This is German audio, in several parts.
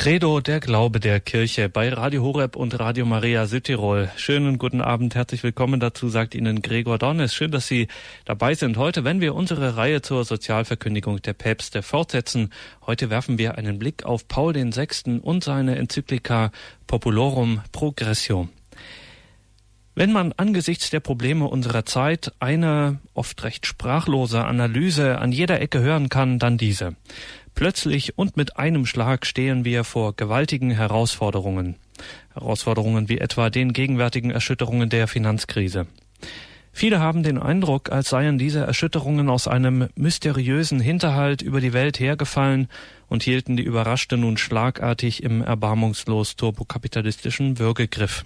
Credo, der Glaube der Kirche bei Radio Horeb und Radio Maria Südtirol. Schönen guten Abend, herzlich willkommen dazu, sagt Ihnen Gregor Dornes. Schön, dass Sie dabei sind heute, wenn wir unsere Reihe zur Sozialverkündigung der Päpste fortsetzen. Heute werfen wir einen Blick auf Paul VI. und seine Enzyklika Populorum Progressio. Wenn man angesichts der Probleme unserer Zeit eine oft recht sprachlose Analyse an jeder Ecke hören kann, dann diese. Plötzlich und mit einem Schlag stehen wir vor gewaltigen Herausforderungen. Herausforderungen wie etwa den gegenwärtigen Erschütterungen der Finanzkrise. Viele haben den Eindruck, als seien diese Erschütterungen aus einem mysteriösen Hinterhalt über die Welt hergefallen und hielten die Überraschte nun schlagartig im erbarmungslos turbokapitalistischen Würgegriff.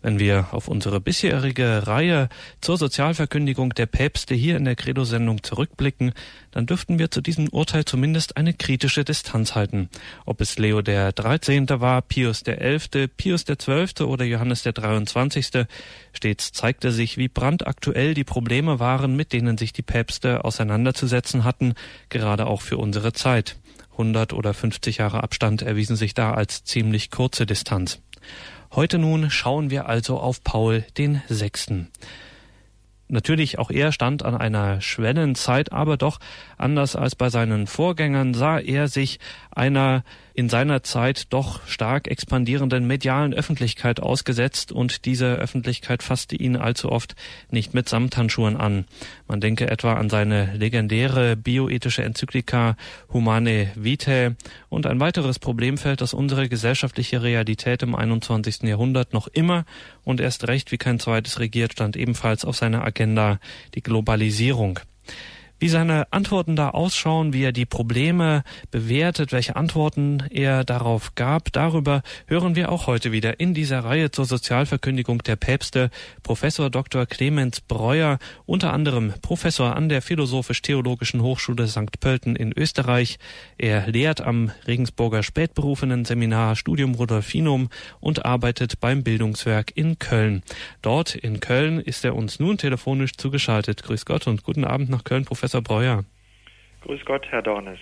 Wenn wir auf unsere bisherige Reihe zur Sozialverkündigung der Päpste hier in der Credo-Sendung zurückblicken, dann dürften wir zu diesem Urteil zumindest eine kritische Distanz halten. Ob es Leo der 13. war, Pius der 11., Pius der 12. oder Johannes der 23., stets zeigte sich, wie brandaktuell die Probleme waren, mit denen sich die Päpste auseinanderzusetzen hatten, gerade auch für unsere Zeit. 100 oder 50 Jahre Abstand erwiesen sich da als ziemlich kurze Distanz. Heute nun schauen wir also auf Paul den Sechsten. Natürlich, auch er stand an einer Schwellenzeit, aber doch anders als bei seinen Vorgängern sah er sich einer in seiner Zeit doch stark expandierenden medialen Öffentlichkeit ausgesetzt und diese Öffentlichkeit fasste ihn allzu oft nicht mit Samthandschuhen an. Man denke etwa an seine legendäre bioethische Enzyklika Humane Vitae und ein weiteres Problemfeld, das unsere gesellschaftliche Realität im 21. Jahrhundert noch immer und erst recht wie kein zweites regiert, stand ebenfalls auf seiner Agenda die Globalisierung. Wie seine Antworten da ausschauen, wie er die Probleme bewertet, welche Antworten er darauf gab, darüber hören wir auch heute wieder in dieser Reihe zur Sozialverkündigung der Päpste. Professor Dr. Clemens Breuer, unter anderem Professor an der Philosophisch-Theologischen Hochschule St. Pölten in Österreich. Er lehrt am Regensburger spätberufenen Seminar Studium Rudolfinum und arbeitet beim Bildungswerk in Köln. Dort in Köln ist er uns nun telefonisch zugeschaltet. Grüß Gott und guten Abend nach Köln, Professor. Professor Breuer. Grüß Gott, Herr Dornes.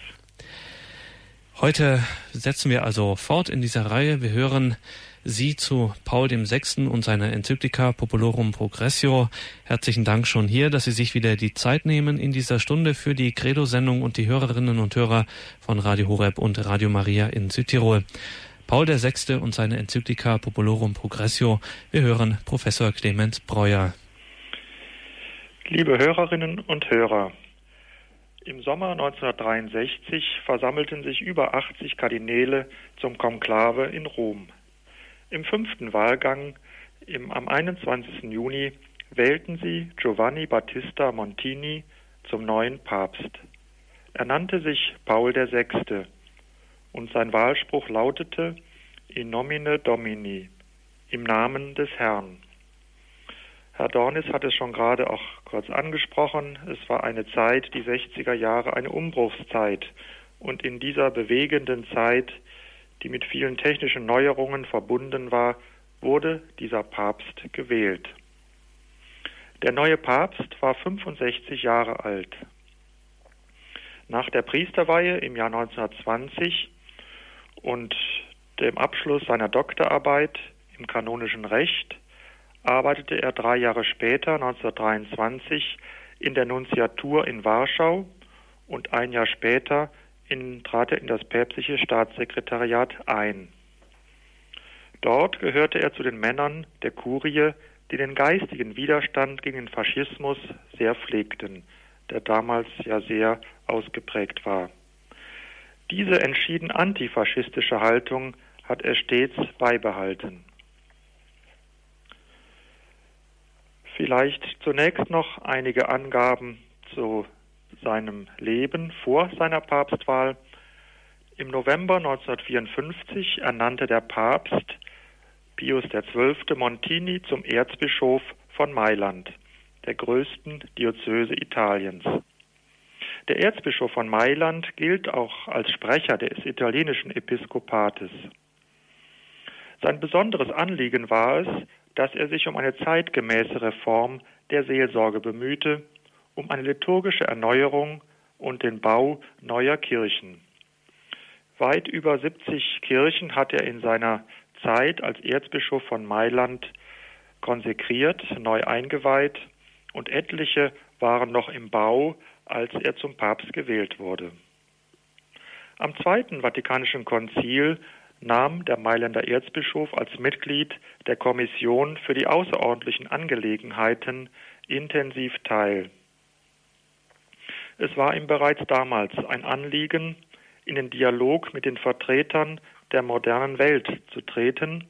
Heute setzen wir also fort in dieser Reihe. Wir hören Sie zu Paul VI. und seiner Enzyklika Populorum Progressio. Herzlichen Dank schon hier, dass Sie sich wieder die Zeit nehmen in dieser Stunde für die Credo-Sendung und die Hörerinnen und Hörer von Radio Horeb und Radio Maria in Südtirol. Paul VI. und seine Enzyklika Populorum Progressio. Wir hören Professor Clemens Breuer. Liebe Hörerinnen und Hörer, im Sommer 1963 versammelten sich über 80 Kardinäle zum Konklave in Rom. Im fünften Wahlgang im, am 21. Juni wählten sie Giovanni Battista Montini zum neuen Papst. Er nannte sich Paul VI. und sein Wahlspruch lautete In nomine Domini, im Namen des Herrn. Herr Dornis hat es schon gerade auch kurz angesprochen. Es war eine Zeit, die 60er Jahre, eine Umbruchszeit. Und in dieser bewegenden Zeit, die mit vielen technischen Neuerungen verbunden war, wurde dieser Papst gewählt. Der neue Papst war 65 Jahre alt. Nach der Priesterweihe im Jahr 1920 und dem Abschluss seiner Doktorarbeit im kanonischen Recht arbeitete er drei Jahre später, 1923, in der Nunziatur in Warschau und ein Jahr später in, trat er in das päpstliche Staatssekretariat ein. Dort gehörte er zu den Männern der Kurie, die den geistigen Widerstand gegen den Faschismus sehr pflegten, der damals ja sehr ausgeprägt war. Diese entschieden antifaschistische Haltung hat er stets beibehalten. Vielleicht zunächst noch einige Angaben zu seinem Leben vor seiner Papstwahl. Im November 1954 ernannte der Papst Pius XII. Montini zum Erzbischof von Mailand, der größten Diözese Italiens. Der Erzbischof von Mailand gilt auch als Sprecher des italienischen Episkopates. Sein besonderes Anliegen war es, dass er sich um eine zeitgemäße Reform der Seelsorge bemühte, um eine liturgische Erneuerung und den Bau neuer Kirchen. Weit über 70 Kirchen hat er in seiner Zeit als Erzbischof von Mailand konsekriert, neu eingeweiht und etliche waren noch im Bau, als er zum Papst gewählt wurde. Am Zweiten Vatikanischen Konzil nahm der Mailänder Erzbischof als Mitglied der Kommission für die außerordentlichen Angelegenheiten intensiv teil. Es war ihm bereits damals ein Anliegen, in den Dialog mit den Vertretern der modernen Welt zu treten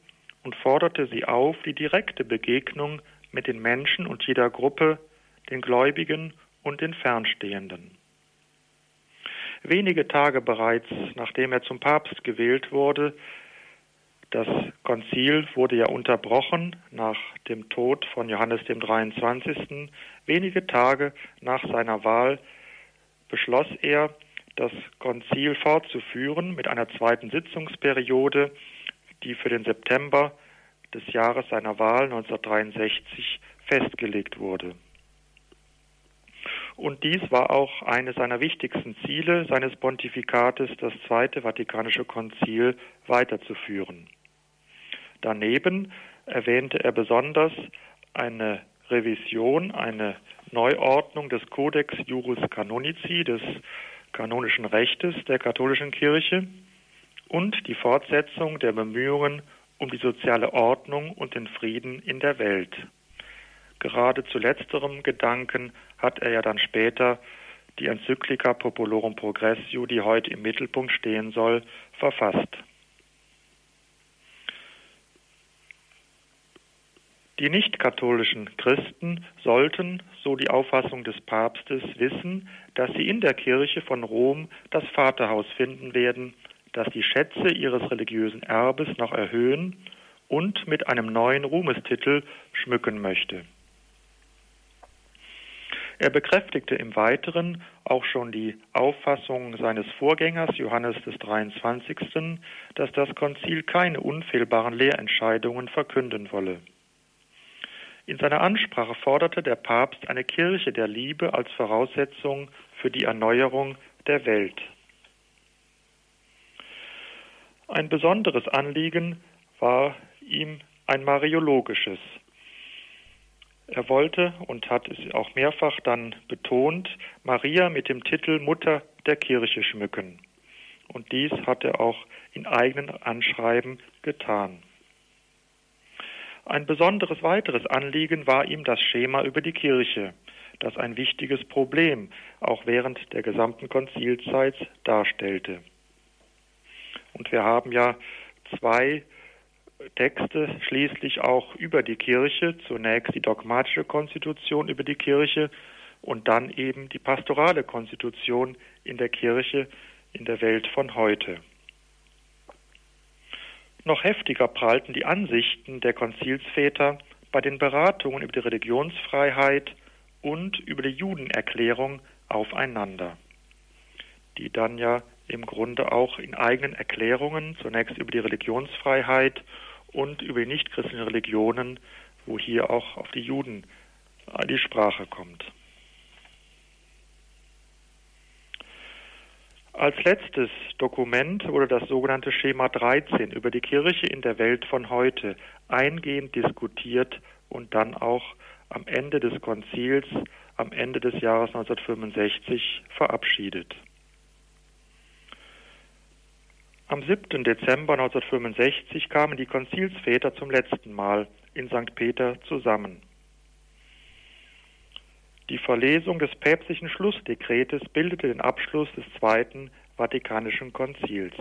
und forderte sie auf, die direkte Begegnung mit den Menschen und jeder Gruppe, den Gläubigen und den Fernstehenden. Wenige Tage bereits nachdem er zum Papst gewählt wurde, das Konzil wurde ja unterbrochen nach dem Tod von Johannes dem 23. Wenige Tage nach seiner Wahl beschloss er, das Konzil fortzuführen mit einer zweiten Sitzungsperiode, die für den September des Jahres seiner Wahl 1963 festgelegt wurde. Und dies war auch eines seiner wichtigsten Ziele seines Pontifikates, das Zweite Vatikanische Konzil weiterzuführen. Daneben erwähnte er besonders eine Revision, eine Neuordnung des Codex Juris Canonici, des kanonischen Rechtes der katholischen Kirche und die Fortsetzung der Bemühungen um die soziale Ordnung und den Frieden in der Welt. Gerade zu letzterem Gedanken hat er ja dann später die Enzyklika Populorum Progressio, die heute im Mittelpunkt stehen soll, verfasst. Die nicht-katholischen Christen sollten, so die Auffassung des Papstes, wissen, dass sie in der Kirche von Rom das Vaterhaus finden werden, das die Schätze ihres religiösen Erbes noch erhöhen und mit einem neuen Ruhmestitel schmücken möchte. Er bekräftigte im Weiteren auch schon die Auffassung seines Vorgängers Johannes des 23., dass das Konzil keine unfehlbaren Lehrentscheidungen verkünden wolle. In seiner Ansprache forderte der Papst eine Kirche der Liebe als Voraussetzung für die Erneuerung der Welt. Ein besonderes Anliegen war ihm ein mariologisches. Er wollte und hat es auch mehrfach dann betont, Maria mit dem Titel Mutter der Kirche schmücken. Und dies hat er auch in eigenen Anschreiben getan. Ein besonderes weiteres Anliegen war ihm das Schema über die Kirche, das ein wichtiges Problem auch während der gesamten Konzilzeit darstellte. Und wir haben ja zwei Texte schließlich auch über die Kirche, zunächst die dogmatische Konstitution über die Kirche und dann eben die pastorale Konstitution in der Kirche in der Welt von heute. Noch heftiger prallten die Ansichten der Konzilsväter bei den Beratungen über die Religionsfreiheit und über die Judenerklärung aufeinander, die dann ja im Grunde auch in eigenen Erklärungen, zunächst über die Religionsfreiheit und über die nichtchristlichen Religionen, wo hier auch auf die Juden die Sprache kommt. Als letztes Dokument wurde das sogenannte Schema 13 über die Kirche in der Welt von heute eingehend diskutiert und dann auch am Ende des Konzils, am Ende des Jahres 1965 verabschiedet. Am 7. Dezember 1965 kamen die Konzilsväter zum letzten Mal in St. Peter zusammen. Die Verlesung des päpstlichen Schlussdekretes bildete den Abschluss des Zweiten Vatikanischen Konzils.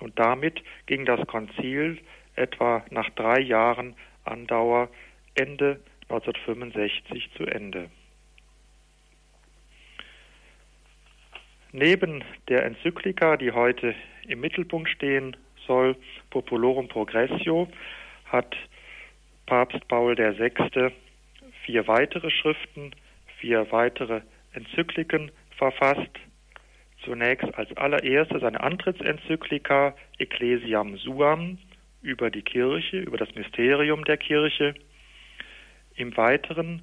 Und damit ging das Konzil etwa nach drei Jahren Andauer Ende 1965 zu Ende. Neben der Enzyklika, die heute im Mittelpunkt stehen soll, Populorum Progressio, hat Papst Paul VI. vier weitere Schriften vier weitere Enzykliken verfasst. Zunächst als allererste seine Antrittsenzyklika Ecclesiam Suam über die Kirche, über das Mysterium der Kirche. Im Weiteren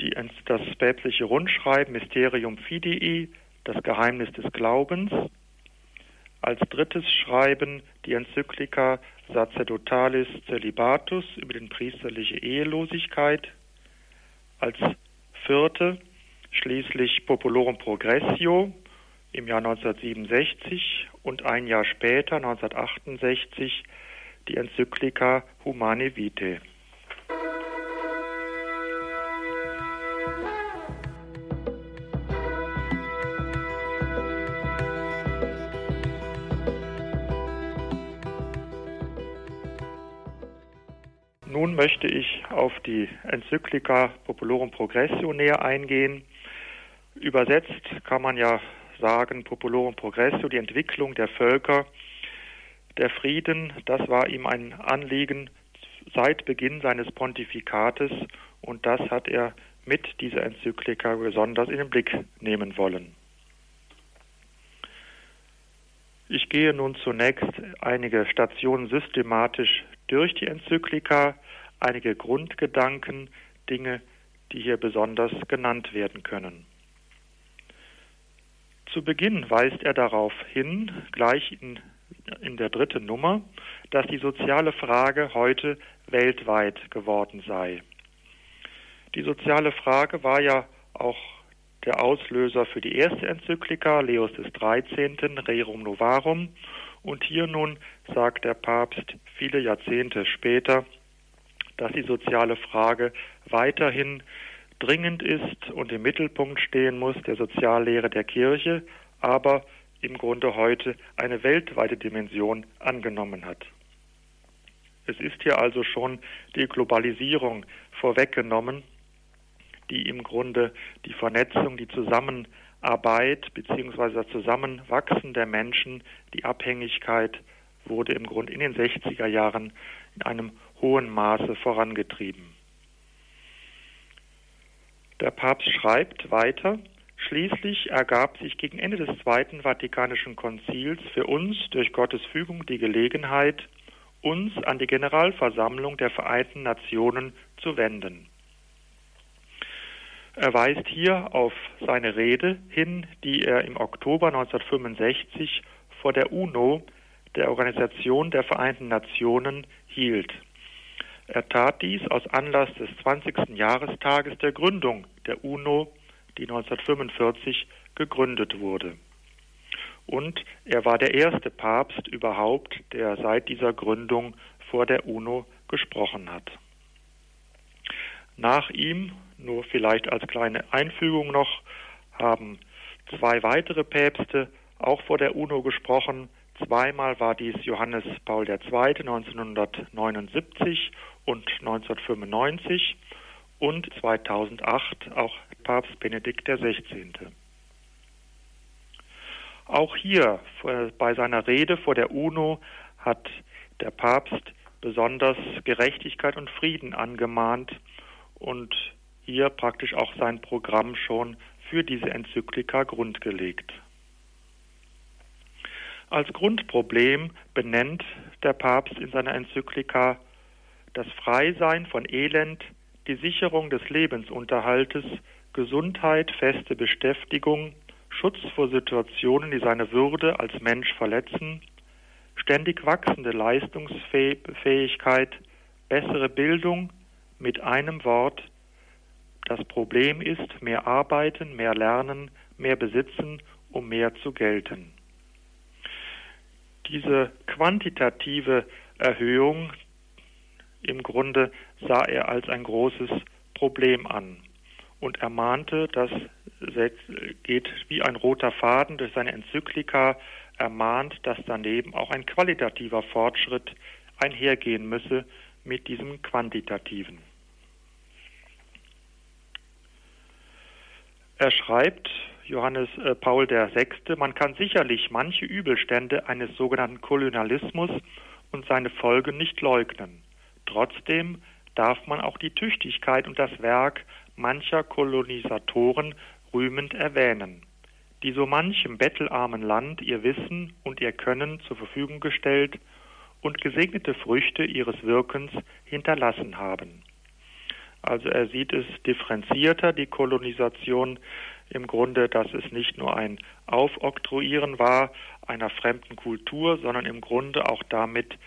die, das päpstliche Rundschreiben Mysterium Fidei, das Geheimnis des Glaubens. Als drittes Schreiben die Enzyklika Sacerdotalis Celibatus über die priesterliche Ehelosigkeit. Als vierte schließlich Populorum Progressio im Jahr 1967 und ein Jahr später, 1968, die Enzyklika Humane Vitae. Nun möchte ich auf die Enzyklika Populorum Progressio näher eingehen. Übersetzt kann man ja sagen, Populorum Progressio, die Entwicklung der Völker, der Frieden, das war ihm ein Anliegen seit Beginn seines Pontifikates und das hat er mit dieser Enzyklika besonders in den Blick nehmen wollen. Ich gehe nun zunächst einige Stationen systematisch durch die Enzyklika, einige Grundgedanken, Dinge, die hier besonders genannt werden können. Zu Beginn weist er darauf hin, gleich in, in der dritten Nummer, dass die soziale Frage heute weltweit geworden sei. Die soziale Frage war ja auch der Auslöser für die erste Enzyklika Leos des 13. Rerum Novarum und hier nun sagt der Papst viele Jahrzehnte später, dass die soziale Frage weiterhin dringend ist und im Mittelpunkt stehen muss der Soziallehre der Kirche, aber im Grunde heute eine weltweite Dimension angenommen hat. Es ist hier also schon die Globalisierung vorweggenommen, die im Grunde die Vernetzung, die Zusammenarbeit bzw. das Zusammenwachsen der Menschen, die Abhängigkeit wurde im Grunde in den 60er Jahren in einem hohen Maße vorangetrieben. Der Papst schreibt weiter, Schließlich ergab sich gegen Ende des Zweiten Vatikanischen Konzils für uns durch Gottes Fügung die Gelegenheit, uns an die Generalversammlung der Vereinten Nationen zu wenden. Er weist hier auf seine Rede hin, die er im Oktober 1965 vor der UNO, der Organisation der Vereinten Nationen, hielt. Er tat dies aus Anlass des 20. Jahrestages der Gründung der UNO, die 1945 gegründet wurde. Und er war der erste Papst überhaupt, der seit dieser Gründung vor der UNO gesprochen hat. Nach ihm nur vielleicht als kleine Einfügung noch haben zwei weitere Päpste auch vor der UNO gesprochen. Zweimal war dies Johannes Paul II. 1979 und 1995 und 2008 auch Papst Benedikt XVI. Auch hier bei seiner Rede vor der UNO hat der Papst besonders Gerechtigkeit und Frieden angemahnt und hier praktisch auch sein Programm schon für diese Enzyklika grundgelegt. Als Grundproblem benennt der Papst in seiner Enzyklika das Freisein von Elend, die Sicherung des Lebensunterhaltes, Gesundheit, feste Beschäftigung, Schutz vor Situationen, die seine Würde als Mensch verletzen, ständig wachsende Leistungsfähigkeit, bessere Bildung, mit einem Wort das Problem ist mehr arbeiten, mehr lernen, mehr besitzen, um mehr zu gelten. Diese quantitative Erhöhung im Grunde sah er als ein großes Problem an und ermahnte, das geht wie ein roter Faden durch seine Enzyklika, ermahnt, dass daneben auch ein qualitativer Fortschritt einhergehen müsse mit diesem quantitativen. Er schreibt, Johannes äh, Paul VI., man kann sicherlich manche Übelstände eines sogenannten Kolonialismus und seine Folgen nicht leugnen. Trotzdem darf man auch die Tüchtigkeit und das Werk mancher Kolonisatoren rühmend erwähnen, die so manchem bettelarmen Land ihr Wissen und ihr Können zur Verfügung gestellt und gesegnete Früchte ihres Wirkens hinterlassen haben. Also er sieht es differenzierter, die Kolonisation im Grunde, dass es nicht nur ein Aufoktroyieren war einer fremden Kultur, sondern im Grunde auch damit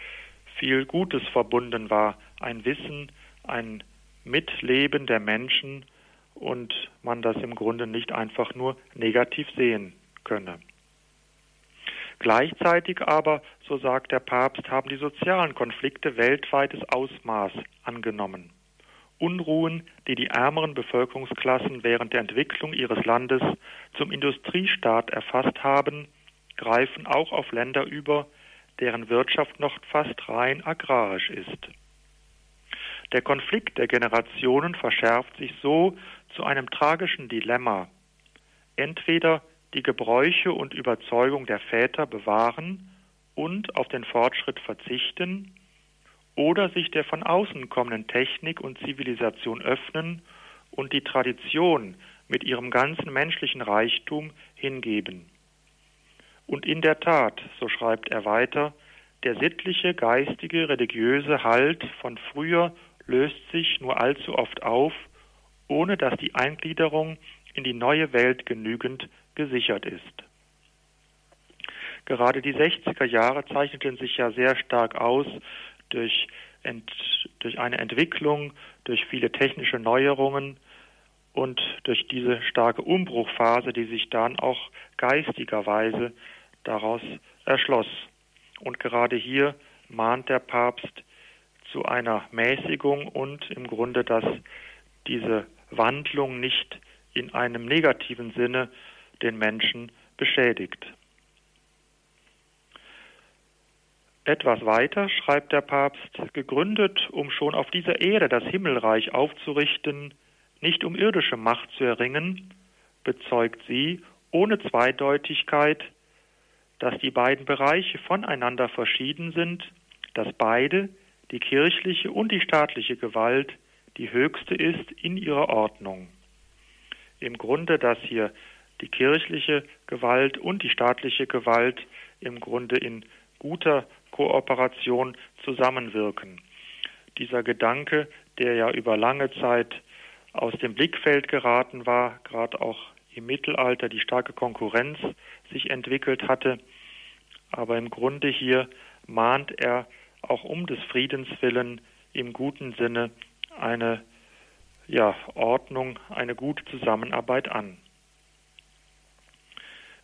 viel Gutes verbunden war. Ein Wissen, ein Mitleben der Menschen und man das im Grunde nicht einfach nur negativ sehen könne. Gleichzeitig aber, so sagt der Papst, haben die sozialen Konflikte weltweites Ausmaß angenommen. Unruhen, die die ärmeren Bevölkerungsklassen während der Entwicklung ihres Landes zum Industriestaat erfasst haben, greifen auch auf Länder über, deren Wirtschaft noch fast rein agrarisch ist. Der Konflikt der Generationen verschärft sich so zu einem tragischen Dilemma. Entweder die Gebräuche und Überzeugung der Väter bewahren und auf den Fortschritt verzichten, oder sich der von außen kommenden Technik und Zivilisation öffnen und die Tradition mit ihrem ganzen menschlichen Reichtum hingeben. Und in der Tat, so schreibt er weiter, der sittliche, geistige, religiöse Halt von früher löst sich nur allzu oft auf, ohne dass die Eingliederung in die neue Welt genügend gesichert ist. Gerade die 60er Jahre zeichneten sich ja sehr stark aus durch, ent, durch eine Entwicklung, durch viele technische Neuerungen und durch diese starke Umbruchphase, die sich dann auch geistigerweise daraus erschloss. Und gerade hier mahnt der Papst zu einer Mäßigung und im Grunde, dass diese Wandlung nicht in einem negativen Sinne den Menschen beschädigt. Etwas weiter schreibt der Papst, gegründet, um schon auf dieser Erde das Himmelreich aufzurichten, nicht um irdische Macht zu erringen, bezeugt sie ohne Zweideutigkeit, dass die beiden Bereiche voneinander verschieden sind, dass beide, die kirchliche und die staatliche Gewalt, die höchste ist in ihrer Ordnung. Im Grunde, dass hier die kirchliche Gewalt und die staatliche Gewalt im Grunde in guter Kooperation zusammenwirken. Dieser Gedanke, der ja über lange Zeit aus dem Blickfeld geraten war, gerade auch im Mittelalter die starke Konkurrenz sich entwickelt hatte, aber im Grunde hier mahnt er auch um des Friedens willen im guten Sinne eine ja, Ordnung, eine gute Zusammenarbeit an.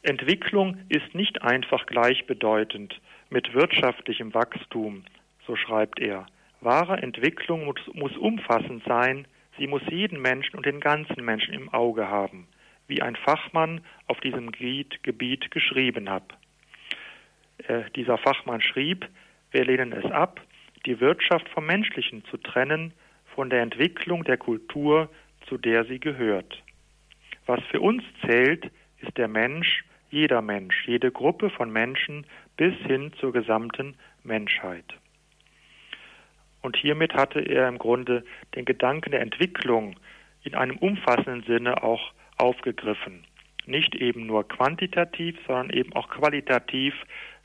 Entwicklung ist nicht einfach gleichbedeutend mit wirtschaftlichem Wachstum, so schreibt er. Wahre Entwicklung muss, muss umfassend sein, sie muss jeden Menschen und den ganzen Menschen im Auge haben, wie ein Fachmann auf diesem Gebiet, geschrieben hat. Äh, dieser Fachmann schrieb, wir lehnen es ab, die Wirtschaft vom Menschlichen zu trennen, von der Entwicklung der Kultur, zu der sie gehört. Was für uns zählt, ist der Mensch, jeder Mensch, jede Gruppe von Menschen bis hin zur gesamten Menschheit. Und hiermit hatte er im Grunde den Gedanken der Entwicklung in einem umfassenden Sinne auch aufgegriffen. Nicht eben nur quantitativ, sondern eben auch qualitativ,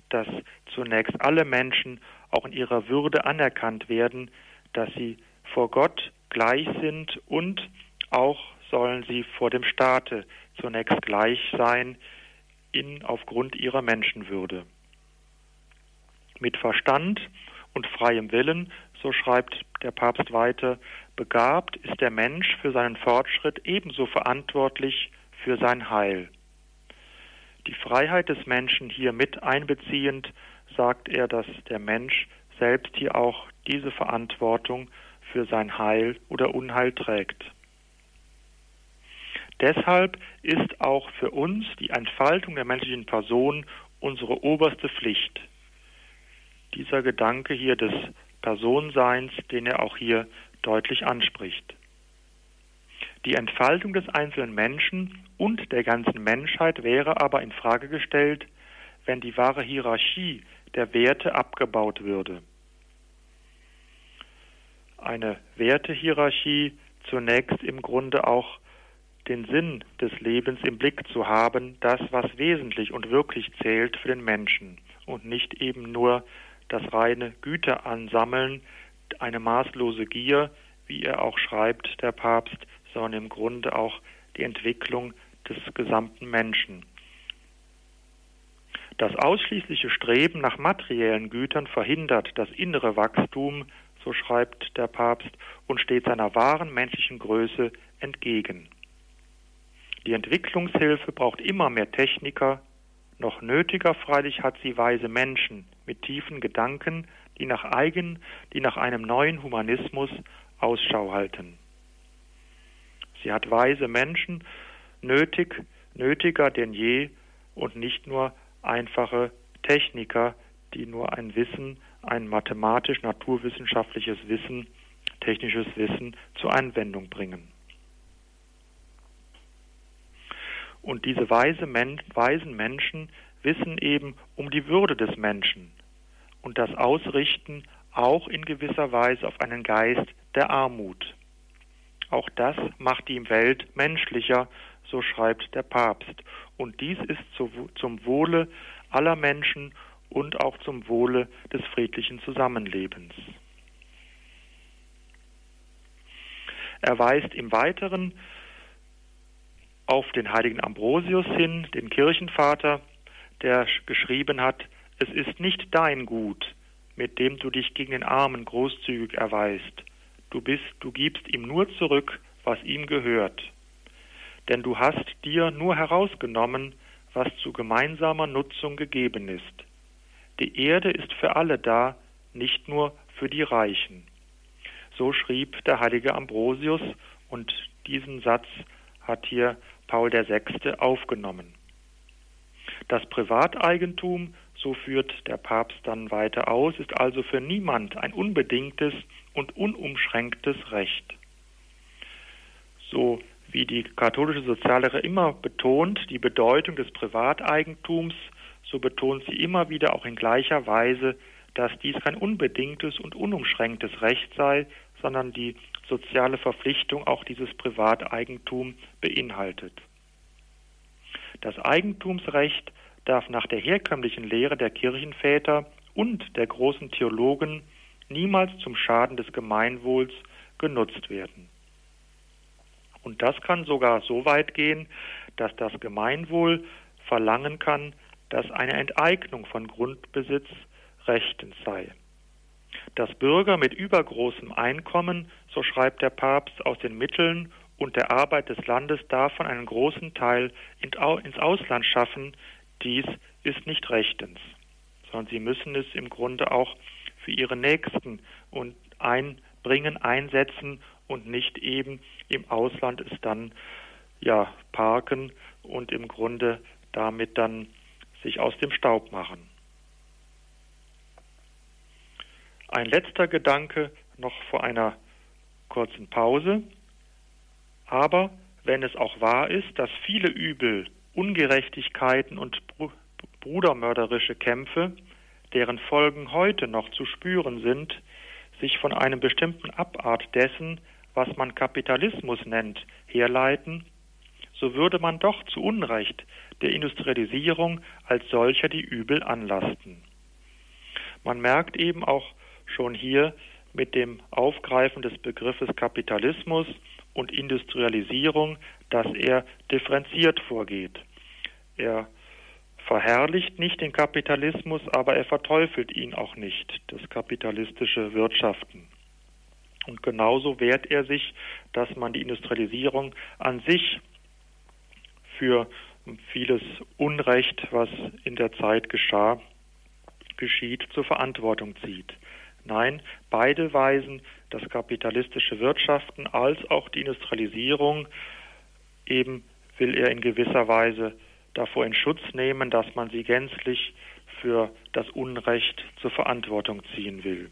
dass zunächst alle Menschen auch in ihrer Würde anerkannt werden, dass sie vor Gott gleich sind und auch sollen sie vor dem Staate zunächst gleich sein in aufgrund ihrer Menschenwürde mit Verstand und freiem Willen, so schreibt der Papst weiter, begabt ist der Mensch für seinen Fortschritt ebenso verantwortlich für sein Heil. Die Freiheit des Menschen hier mit einbeziehend, sagt er, dass der Mensch selbst hier auch diese Verantwortung für sein Heil oder Unheil trägt. Deshalb ist auch für uns die Entfaltung der menschlichen Person unsere oberste Pflicht dieser Gedanke hier des Personenseins, den er auch hier deutlich anspricht. Die Entfaltung des einzelnen Menschen und der ganzen Menschheit wäre aber in Frage gestellt, wenn die wahre Hierarchie der Werte abgebaut würde. Eine Wertehierarchie zunächst im Grunde auch den Sinn des Lebens im Blick zu haben, das, was wesentlich und wirklich zählt für den Menschen und nicht eben nur das reine Güter ansammeln, eine maßlose Gier, wie er auch schreibt, der Papst, sondern im Grunde auch die Entwicklung des gesamten Menschen. Das ausschließliche Streben nach materiellen Gütern verhindert das innere Wachstum, so schreibt der Papst, und steht seiner wahren menschlichen Größe entgegen. Die Entwicklungshilfe braucht immer mehr Techniker, noch nötiger freilich hat sie weise Menschen mit tiefen Gedanken, die nach eigen, die nach einem neuen Humanismus Ausschau halten. Sie hat weise Menschen nötig, nötiger denn je und nicht nur einfache Techniker, die nur ein Wissen, ein mathematisch-naturwissenschaftliches Wissen, technisches Wissen zur Anwendung bringen. Und diese weise Men weisen Menschen wissen eben um die Würde des Menschen und das Ausrichten auch in gewisser Weise auf einen Geist der Armut. Auch das macht die Welt menschlicher, so schreibt der Papst. Und dies ist zum Wohle aller Menschen und auch zum Wohle des friedlichen Zusammenlebens. Er weist im Weiteren auf den heiligen Ambrosius hin, den Kirchenvater, der geschrieben hat, es ist nicht dein Gut, mit dem du dich gegen den Armen großzügig erweist. Du bist, du gibst ihm nur zurück, was ihm gehört. Denn du hast dir nur herausgenommen, was zu gemeinsamer Nutzung gegeben ist. Die Erde ist für alle da, nicht nur für die Reichen. So schrieb der heilige Ambrosius und diesen Satz hat hier Paul VI. aufgenommen. Das Privateigentum, so führt der Papst dann weiter aus, ist also für niemand ein unbedingtes und unumschränktes Recht. So wie die katholische Soziallehre immer betont, die Bedeutung des Privateigentums, so betont sie immer wieder auch in gleicher Weise, dass dies kein unbedingtes und unumschränktes Recht sei, sondern die soziale Verpflichtung auch dieses Privateigentum beinhaltet. Das Eigentumsrecht darf nach der herkömmlichen Lehre der Kirchenväter und der großen Theologen niemals zum Schaden des Gemeinwohls genutzt werden. Und das kann sogar so weit gehen, dass das Gemeinwohl verlangen kann, dass eine Enteignung von Grundbesitz rechtens sei. Dass Bürger mit übergroßem Einkommen, so schreibt der Papst, aus den Mitteln und der Arbeit des Landes davon einen großen Teil ins Ausland schaffen, dies ist nicht rechtens, sondern sie müssen es im Grunde auch für ihre Nächsten und einbringen, einsetzen und nicht eben im Ausland es dann ja parken und im Grunde damit dann sich aus dem Staub machen. Ein letzter Gedanke noch vor einer kurzen Pause. Aber wenn es auch wahr ist, dass viele Übel, Ungerechtigkeiten und brudermörderische Kämpfe, deren Folgen heute noch zu spüren sind, sich von einem bestimmten Abart dessen, was man Kapitalismus nennt, herleiten, so würde man doch zu Unrecht der Industrialisierung als solcher die Übel anlasten. Man merkt eben auch schon hier mit dem Aufgreifen des Begriffes Kapitalismus und Industrialisierung, dass er differenziert vorgeht. Er verherrlicht nicht den Kapitalismus, aber er verteufelt ihn auch nicht, das kapitalistische Wirtschaften. Und genauso wehrt er sich, dass man die Industrialisierung an sich für vieles Unrecht, was in der Zeit geschah, geschieht, zur Verantwortung zieht. Nein, beide weisen das kapitalistische Wirtschaften als auch die Industrialisierung eben will er in gewisser Weise davor in Schutz nehmen, dass man sie gänzlich für das Unrecht zur Verantwortung ziehen will.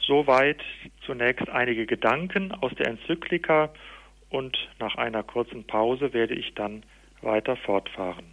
Soweit zunächst einige Gedanken aus der Enzyklika und nach einer kurzen Pause werde ich dann weiter fortfahren.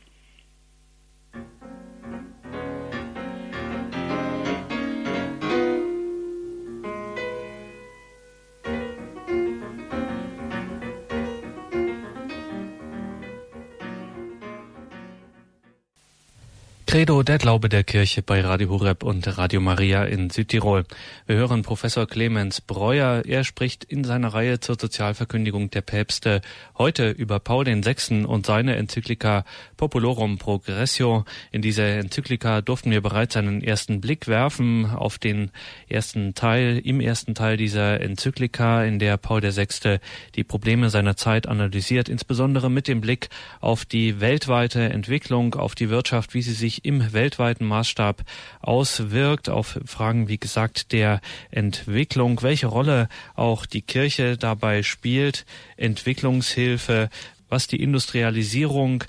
Credo, der Glaube der Kirche bei Radio Horeb und Radio Maria in Südtirol. Wir hören Professor Clemens Breuer. Er spricht in seiner Reihe zur Sozialverkündigung der Päpste heute über Paul VI. und seine Enzyklika Populorum Progressio. In dieser Enzyklika durften wir bereits einen ersten Blick werfen auf den ersten Teil, im ersten Teil dieser Enzyklika, in der Paul VI. die Probleme seiner Zeit analysiert, insbesondere mit dem Blick auf die weltweite Entwicklung, auf die Wirtschaft, wie sie sich im weltweiten Maßstab auswirkt, auf Fragen, wie gesagt, der Entwicklung, welche Rolle auch die Kirche dabei spielt, Entwicklungshilfe, was die Industrialisierung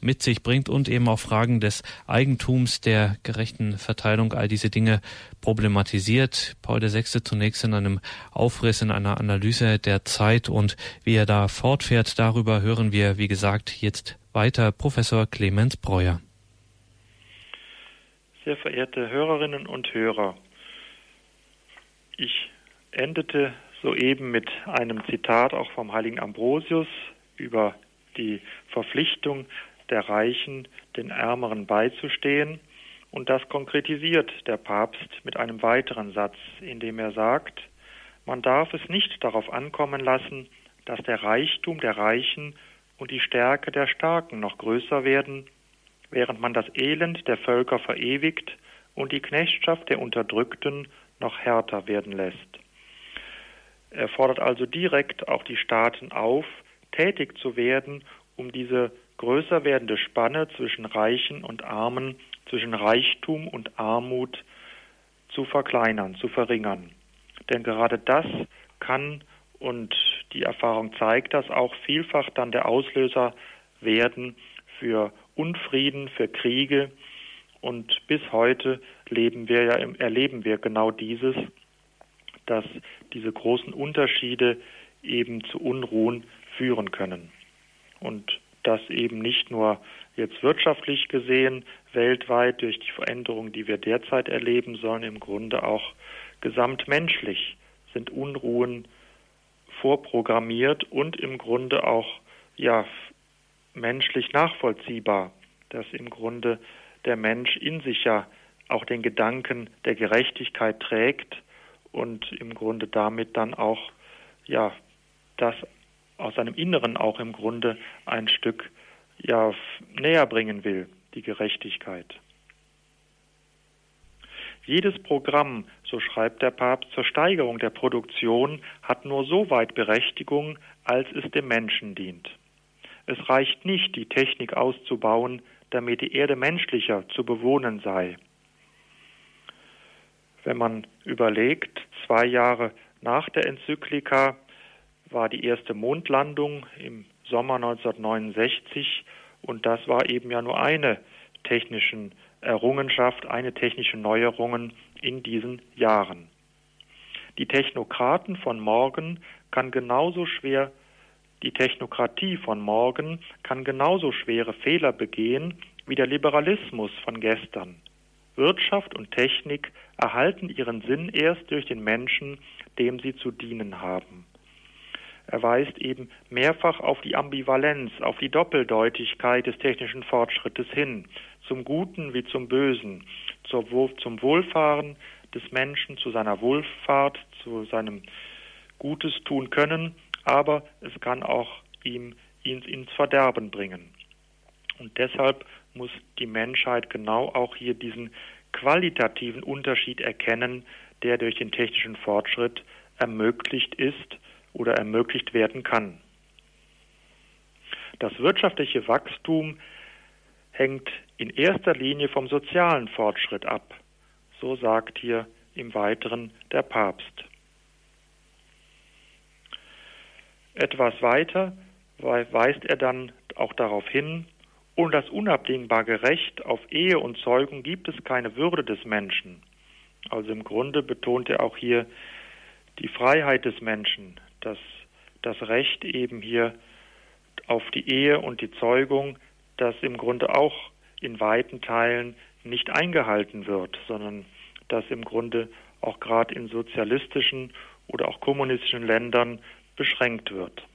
mit sich bringt und eben auch Fragen des Eigentums, der gerechten Verteilung, all diese Dinge problematisiert. Paul VI. zunächst in einem Aufriss, in einer Analyse der Zeit und wie er da fortfährt, darüber hören wir, wie gesagt, jetzt weiter Professor Clemens Breuer. Sehr verehrte Hörerinnen und Hörer, ich endete soeben mit einem Zitat auch vom heiligen Ambrosius über die Verpflichtung der Reichen, den Ärmeren beizustehen. Und das konkretisiert der Papst mit einem weiteren Satz, in dem er sagt, man darf es nicht darauf ankommen lassen, dass der Reichtum der Reichen und die Stärke der Starken noch größer werden, während man das Elend der Völker verewigt und die Knechtschaft der Unterdrückten noch härter werden lässt. Er fordert also direkt auch die Staaten auf, tätig zu werden, um diese größer werdende Spanne zwischen Reichen und Armen, zwischen Reichtum und Armut zu verkleinern, zu verringern. Denn gerade das kann und die Erfahrung zeigt das auch vielfach dann der Auslöser werden für Unfrieden, für Kriege. Und bis heute leben wir ja, erleben wir genau dieses, dass diese großen Unterschiede eben zu Unruhen führen können. Und das eben nicht nur jetzt wirtschaftlich gesehen weltweit durch die Veränderungen, die wir derzeit erleben, sondern im Grunde auch gesamtmenschlich sind Unruhen vorprogrammiert und im Grunde auch ja menschlich nachvollziehbar, dass im Grunde der Mensch in sich ja auch den Gedanken der Gerechtigkeit trägt und im Grunde damit dann auch ja das aus seinem Inneren auch im Grunde ein Stück ja näher bringen will, die Gerechtigkeit. Jedes Programm, so schreibt der Papst, zur Steigerung der Produktion hat nur so weit Berechtigung, als es dem Menschen dient. Es reicht nicht, die Technik auszubauen, damit die Erde menschlicher zu bewohnen sei. Wenn man überlegt, zwei Jahre nach der Enzyklika war die erste Mondlandung im Sommer 1969 und das war eben ja nur eine technischen Errungenschaft, eine technische Neuerung in diesen Jahren. Die Technokraten von morgen kann genauso schwer die Technokratie von morgen kann genauso schwere Fehler begehen wie der Liberalismus von gestern. Wirtschaft und Technik erhalten ihren Sinn erst durch den Menschen, dem sie zu dienen haben. Er weist eben mehrfach auf die Ambivalenz, auf die Doppeldeutigkeit des technischen Fortschrittes hin, zum Guten wie zum Bösen, zum Wohlfahren des Menschen, zu seiner Wohlfahrt, zu seinem Gutes tun können aber es kann auch ihm ihn ins Verderben bringen. Und deshalb muss die Menschheit genau auch hier diesen qualitativen Unterschied erkennen, der durch den technischen Fortschritt ermöglicht ist oder ermöglicht werden kann. Das wirtschaftliche Wachstum hängt in erster Linie vom sozialen Fortschritt ab, so sagt hier im Weiteren der Papst. Etwas weiter weist er dann auch darauf hin, ohne das unabdingbare Recht auf Ehe und Zeugung gibt es keine Würde des Menschen. Also im Grunde betont er auch hier die Freiheit des Menschen, dass das Recht eben hier auf die Ehe und die Zeugung, das im Grunde auch in weiten Teilen nicht eingehalten wird, sondern das im Grunde auch gerade in sozialistischen oder auch kommunistischen Ländern beschränkt wird.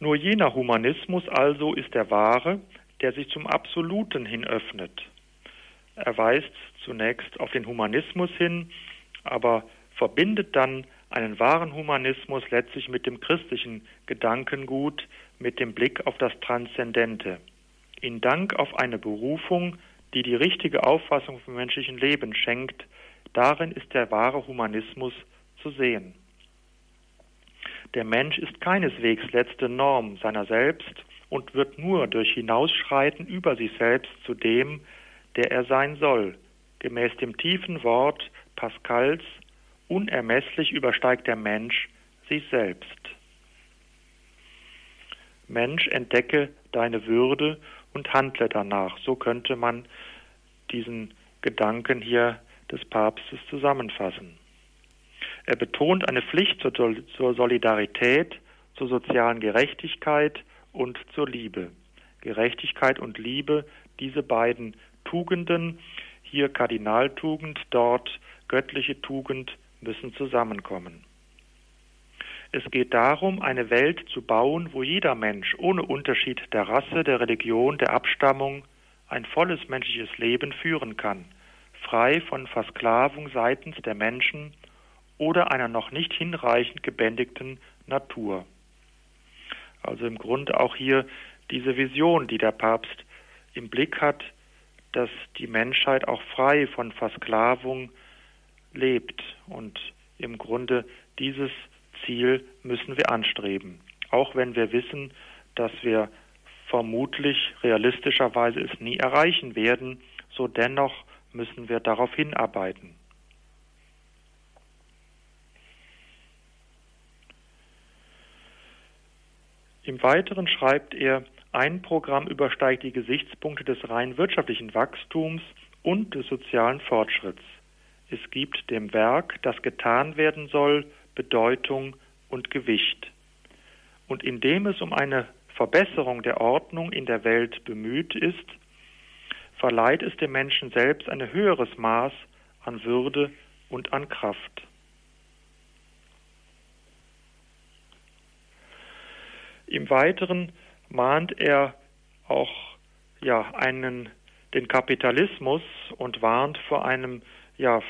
Nur jener Humanismus also ist der wahre, der sich zum Absoluten hin öffnet. Er weist zunächst auf den Humanismus hin, aber verbindet dann einen wahren Humanismus letztlich mit dem christlichen Gedankengut, mit dem Blick auf das Transzendente. In Dank auf eine Berufung, die die richtige Auffassung vom menschlichen Leben schenkt, darin ist der wahre Humanismus zu sehen. Der Mensch ist keineswegs letzte Norm seiner selbst und wird nur durch Hinausschreiten über sich selbst zu dem, der er sein soll. Gemäß dem tiefen Wort Pascals, unermesslich übersteigt der Mensch sich selbst. Mensch, entdecke deine Würde und handle danach. So könnte man diesen Gedanken hier des Papstes zusammenfassen. Er betont eine Pflicht zur Solidarität, zur sozialen Gerechtigkeit und zur Liebe. Gerechtigkeit und Liebe, diese beiden Tugenden, hier Kardinaltugend, dort göttliche Tugend, müssen zusammenkommen. Es geht darum, eine Welt zu bauen, wo jeder Mensch ohne Unterschied der Rasse, der Religion, der Abstammung ein volles menschliches Leben führen kann, frei von Versklavung seitens der Menschen oder einer noch nicht hinreichend gebändigten Natur. Also im Grunde auch hier diese Vision, die der Papst im Blick hat, dass die Menschheit auch frei von Versklavung lebt. Und im Grunde dieses Ziel müssen wir anstreben. Auch wenn wir wissen, dass wir vermutlich realistischerweise es nie erreichen werden, so dennoch müssen wir darauf hinarbeiten. Im Weiteren schreibt er, ein Programm übersteigt die Gesichtspunkte des rein wirtschaftlichen Wachstums und des sozialen Fortschritts. Es gibt dem Werk, das getan werden soll, Bedeutung und Gewicht. Und indem es um eine Verbesserung der Ordnung in der Welt bemüht ist, verleiht es dem Menschen selbst ein höheres Maß an Würde und an Kraft. Im Weiteren mahnt er auch ja, einen, den Kapitalismus und warnt vor einem ja,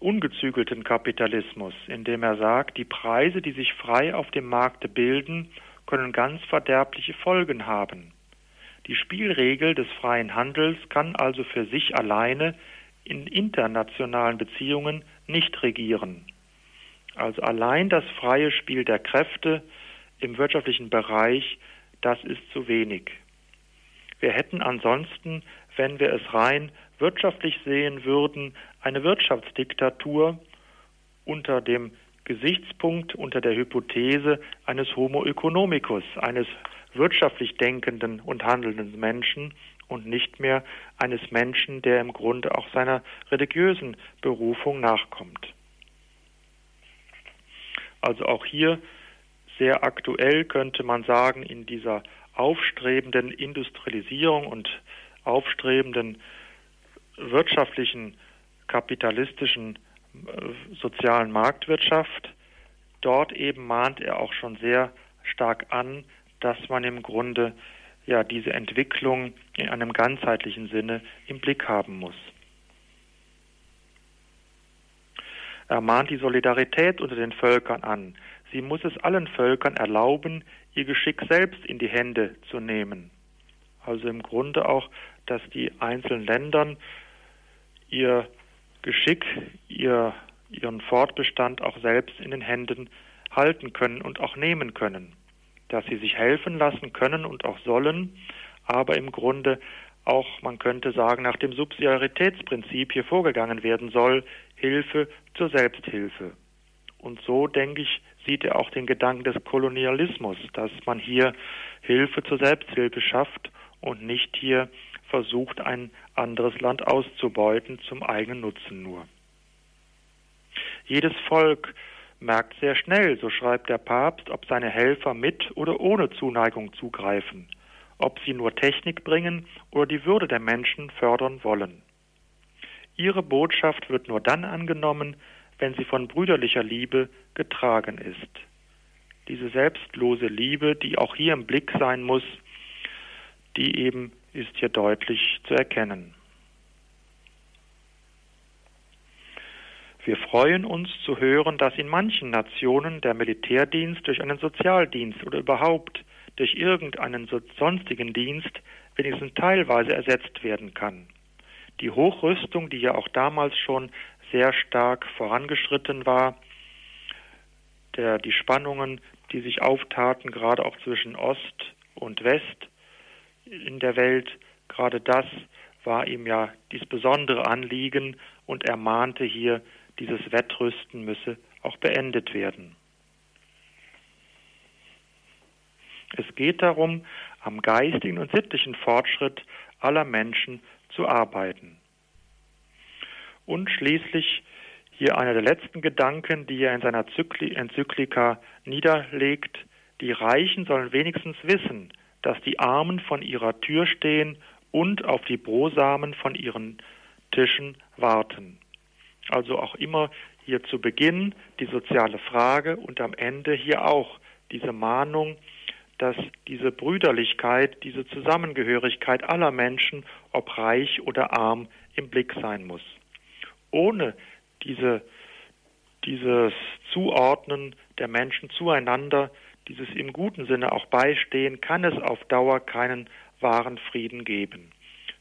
ungezügelten Kapitalismus, indem er sagt, die Preise, die sich frei auf dem Markte bilden, können ganz verderbliche Folgen haben. Die Spielregel des freien Handels kann also für sich alleine in internationalen Beziehungen nicht regieren. Also allein das freie Spiel der Kräfte im wirtschaftlichen Bereich, das ist zu wenig. Wir hätten ansonsten, wenn wir es rein wirtschaftlich sehen würden, eine Wirtschaftsdiktatur unter dem Gesichtspunkt, unter der Hypothese eines Homo economicus, eines wirtschaftlich denkenden und handelnden Menschen und nicht mehr eines Menschen, der im Grunde auch seiner religiösen Berufung nachkommt. Also auch hier sehr aktuell könnte man sagen, in dieser aufstrebenden Industrialisierung und aufstrebenden wirtschaftlichen, kapitalistischen, äh, sozialen Marktwirtschaft. Dort eben mahnt er auch schon sehr stark an, dass man im Grunde ja diese Entwicklung in einem ganzheitlichen Sinne im Blick haben muss. Er mahnt die Solidarität unter den Völkern an. Sie muss es allen Völkern erlauben, ihr Geschick selbst in die Hände zu nehmen. Also im Grunde auch, dass die einzelnen Ländern ihr Geschick, ihr, ihren Fortbestand auch selbst in den Händen halten können und auch nehmen können, dass sie sich helfen lassen können und auch sollen, aber im Grunde auch, man könnte sagen, nach dem Subsidiaritätsprinzip hier vorgegangen werden soll, Hilfe zur Selbsthilfe. Und so, denke ich, sieht er auch den Gedanken des Kolonialismus, dass man hier Hilfe zur Selbsthilfe schafft und nicht hier versucht, ein anderes Land auszubeuten zum eigenen Nutzen nur. Jedes Volk merkt sehr schnell, so schreibt der Papst, ob seine Helfer mit oder ohne Zuneigung zugreifen, ob sie nur Technik bringen oder die Würde der Menschen fördern wollen. Ihre Botschaft wird nur dann angenommen, wenn sie von brüderlicher Liebe getragen ist. diese selbstlose Liebe, die auch hier im Blick sein muss, die eben ist hier deutlich zu erkennen. Wir freuen uns zu hören, dass in manchen Nationen der Militärdienst durch einen Sozialdienst oder überhaupt durch irgendeinen sonstigen Dienst wenigstens teilweise ersetzt werden kann. Die Hochrüstung, die ja auch damals schon sehr stark vorangeschritten war, der, die Spannungen, die sich auftaten, gerade auch zwischen Ost und West in der Welt, gerade das war ihm ja dies besondere Anliegen und er mahnte hier dieses Wettrüsten müsse auch beendet werden. Es geht darum, am geistigen und sittlichen Fortschritt aller Menschen zu arbeiten. Und schließlich hier einer der letzten Gedanken, die er in seiner Enzyklika niederlegt. Die Reichen sollen wenigstens wissen, dass die Armen von ihrer Tür stehen und auf die Brosamen von ihren Tischen warten. Also auch immer hier zu Beginn die soziale Frage und am Ende hier auch diese Mahnung, dass diese Brüderlichkeit, diese Zusammengehörigkeit aller Menschen, ob reich oder arm, im Blick sein muss. Ohne diese, dieses Zuordnen der Menschen zueinander, dieses im guten Sinne auch beistehen, kann es auf Dauer keinen wahren Frieden geben.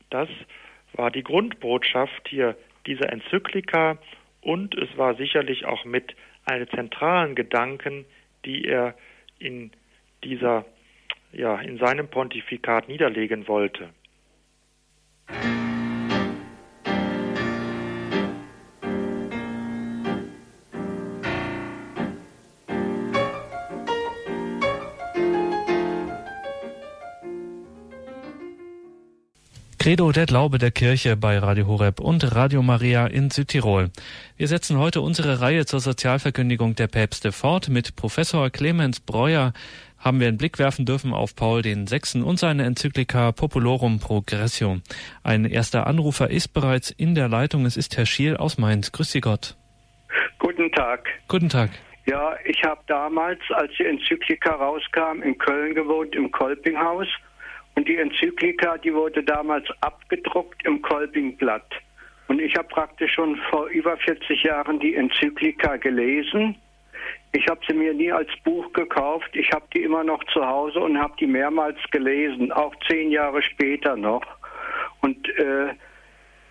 Das war die Grundbotschaft hier dieser Enzyklika und es war sicherlich auch mit einem zentralen Gedanken, die er in dieser, ja, in seinem Pontifikat niederlegen wollte. Credo, der Glaube der Kirche bei Radio Horeb und Radio Maria in Südtirol. Wir setzen heute unsere Reihe zur Sozialverkündigung der Päpste fort. Mit Professor Clemens Breuer haben wir einen Blick werfen dürfen auf Paul VI. und seine Enzyklika Populorum Progressio. Ein erster Anrufer ist bereits in der Leitung. Es ist Herr Schiel aus Mainz. Grüß Sie Gott. Guten Tag. Guten Tag. Ja, ich habe damals, als die Enzyklika rauskam, in Köln gewohnt, im Kolpinghaus. Und die Enzyklika, die wurde damals abgedruckt im Kolpingblatt. Und ich habe praktisch schon vor über 40 Jahren die Enzyklika gelesen. Ich habe sie mir nie als Buch gekauft. Ich habe die immer noch zu Hause und habe die mehrmals gelesen, auch zehn Jahre später noch. Und äh,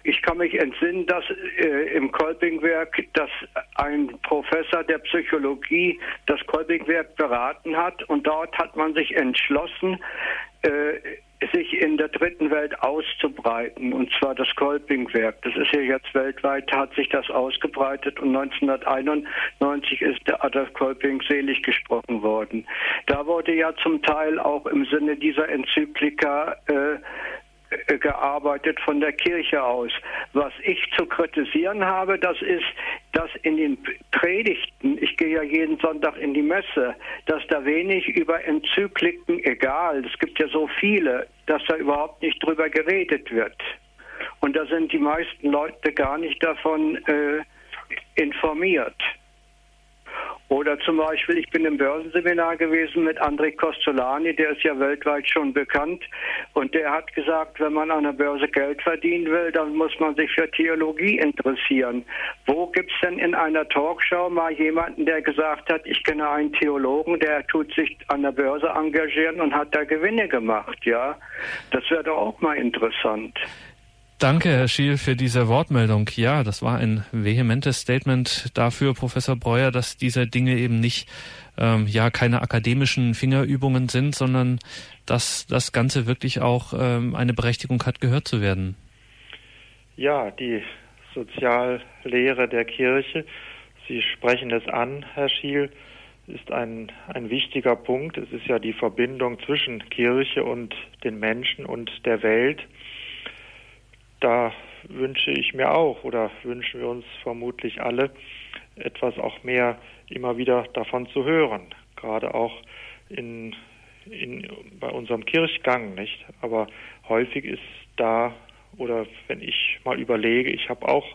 ich kann mich entsinnen, dass äh, im Kolpingwerk, dass ein Professor der Psychologie das Kolpingwerk beraten hat und dort hat man sich entschlossen, sich in der dritten Welt auszubreiten, und zwar das Kolpingwerk. Das ist ja jetzt weltweit, hat sich das ausgebreitet und 1991 ist der Adolf Kolping selig gesprochen worden. Da wurde ja zum Teil auch im Sinne dieser Enzyklika äh, äh, gearbeitet von der Kirche aus. Was ich zu kritisieren habe, das ist, dass in den Predigten, ich gehe ja jeden Sonntag in die Messe, dass da wenig über Enzykliken, egal, es gibt ja so viele, dass da überhaupt nicht drüber geredet wird. Und da sind die meisten Leute gar nicht davon äh, informiert. Oder zum Beispiel, ich bin im Börsenseminar gewesen mit André Costolani, der ist ja weltweit schon bekannt. Und der hat gesagt, wenn man an der Börse Geld verdienen will, dann muss man sich für Theologie interessieren. Wo gibt es denn in einer Talkshow mal jemanden, der gesagt hat, ich kenne einen Theologen, der tut sich an der Börse engagieren und hat da Gewinne gemacht, ja? Das wäre doch auch mal interessant. Danke, Herr Schiel, für diese Wortmeldung. Ja, das war ein vehementes Statement dafür, Professor Breuer, dass diese Dinge eben nicht ähm, ja keine akademischen Fingerübungen sind, sondern dass das Ganze wirklich auch ähm, eine Berechtigung hat, gehört zu werden. Ja, die Soziallehre der Kirche, Sie sprechen es an, Herr Schiel, ist ein, ein wichtiger Punkt. Es ist ja die Verbindung zwischen Kirche und den Menschen und der Welt da wünsche ich mir auch oder wünschen wir uns vermutlich alle etwas auch mehr immer wieder davon zu hören, gerade auch in, in, bei unserem Kirchgang, nicht? Aber häufig ist da oder wenn ich mal überlege, ich habe auch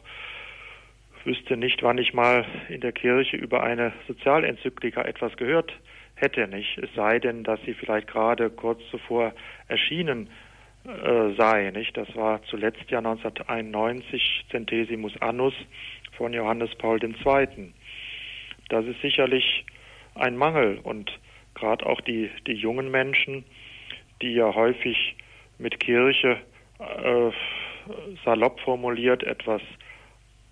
wüsste nicht, wann ich mal in der Kirche über eine Sozialenzyklika etwas gehört hätte, nicht? Es sei denn, dass sie vielleicht gerade kurz zuvor erschienen äh, sei, nicht? Das war zuletzt ja 1991 Centesimus Annus von Johannes Paul II. Das ist sicherlich ein Mangel und gerade auch die, die jungen Menschen, die ja häufig mit Kirche äh, salopp formuliert etwas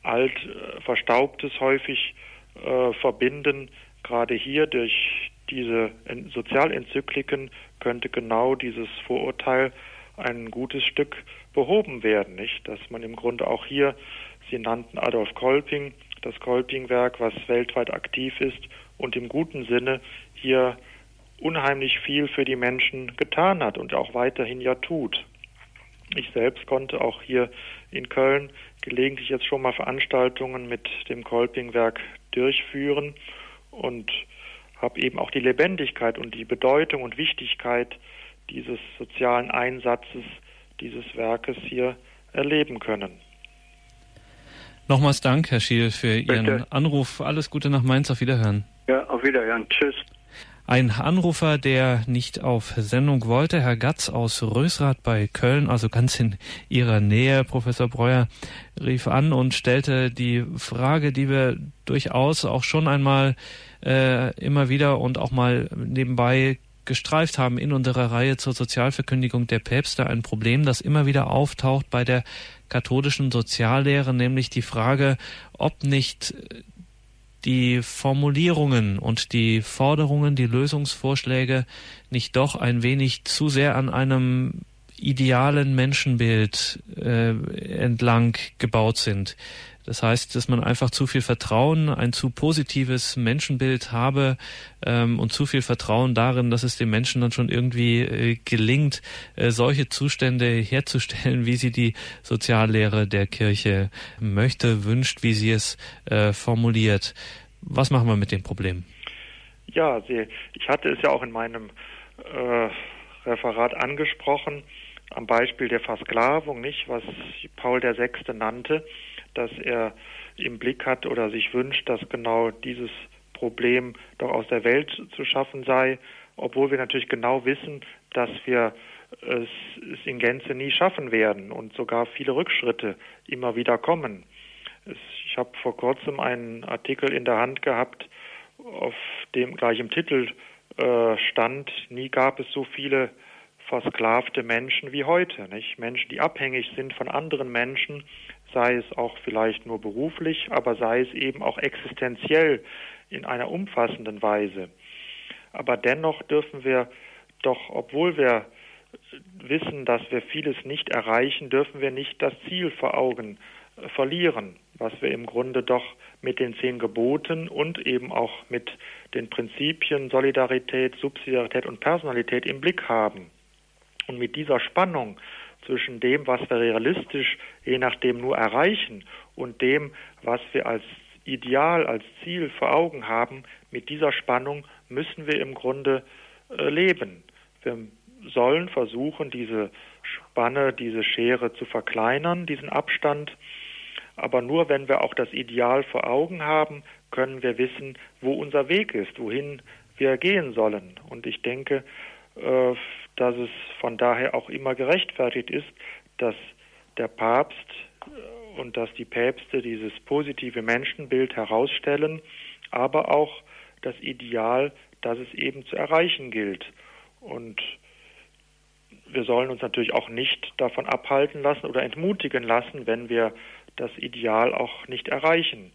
alt äh, verstaubtes häufig äh, verbinden. Gerade hier durch diese Sozialenzykliken könnte genau dieses Vorurteil ein gutes Stück behoben werden, nicht? Dass man im Grunde auch hier, Sie nannten Adolf Kolping, das Kolping-Werk, was weltweit aktiv ist und im guten Sinne hier unheimlich viel für die Menschen getan hat und auch weiterhin ja tut. Ich selbst konnte auch hier in Köln gelegentlich jetzt schon mal Veranstaltungen mit dem Kolping-Werk durchführen und habe eben auch die Lebendigkeit und die Bedeutung und Wichtigkeit dieses sozialen Einsatzes dieses Werkes hier erleben können. Nochmals Dank, Herr Schiel, für Ihren Bitte. Anruf. Alles Gute nach Mainz. Auf Wiederhören. Ja, auf Wiederhören. Tschüss. Ein Anrufer, der nicht auf Sendung wollte, Herr Gatz aus Rösrath bei Köln, also ganz in Ihrer Nähe, Professor Breuer, rief an und stellte die Frage, die wir durchaus auch schon einmal äh, immer wieder und auch mal nebenbei gestreift haben in unserer Reihe zur Sozialverkündigung der Päpste ein Problem, das immer wieder auftaucht bei der katholischen Soziallehre, nämlich die Frage, ob nicht die Formulierungen und die Forderungen, die Lösungsvorschläge nicht doch ein wenig zu sehr an einem idealen Menschenbild äh, entlang gebaut sind. Das heißt, dass man einfach zu viel Vertrauen, ein zu positives Menschenbild habe ähm, und zu viel Vertrauen darin, dass es dem Menschen dann schon irgendwie äh, gelingt, äh, solche Zustände herzustellen, wie sie die Soziallehre der Kirche möchte, wünscht, wie sie es äh, formuliert. Was machen wir mit dem Problem? Ja, ich hatte es ja auch in meinem äh, Referat angesprochen, am Beispiel der Versklavung, nicht, was Paul VI. nannte dass er im Blick hat oder sich wünscht, dass genau dieses Problem doch aus der Welt zu schaffen sei, obwohl wir natürlich genau wissen, dass wir es, es in Gänze nie schaffen werden und sogar viele Rückschritte immer wieder kommen. Es, ich habe vor kurzem einen Artikel in der Hand gehabt, auf dem gleich im Titel äh, stand, nie gab es so viele versklavte Menschen wie heute, nicht? Menschen, die abhängig sind von anderen Menschen, sei es auch vielleicht nur beruflich, aber sei es eben auch existenziell in einer umfassenden Weise. Aber dennoch dürfen wir doch, obwohl wir wissen, dass wir vieles nicht erreichen, dürfen wir nicht das Ziel vor Augen äh, verlieren, was wir im Grunde doch mit den zehn Geboten und eben auch mit den Prinzipien Solidarität, Subsidiarität und Personalität im Blick haben. Und mit dieser Spannung zwischen dem, was wir realistisch je nachdem nur erreichen und dem, was wir als Ideal, als Ziel vor Augen haben, mit dieser Spannung müssen wir im Grunde äh, leben. Wir sollen versuchen, diese Spanne, diese Schere zu verkleinern, diesen Abstand. Aber nur wenn wir auch das Ideal vor Augen haben, können wir wissen, wo unser Weg ist, wohin wir gehen sollen. Und ich denke, äh, dass es von daher auch immer gerechtfertigt ist, dass der Papst äh, und dass die Päpste dieses positive Menschenbild herausstellen, aber auch das Ideal, das es eben zu erreichen gilt. Und wir sollen uns natürlich auch nicht davon abhalten lassen oder entmutigen lassen, wenn wir das Ideal auch nicht erreichen.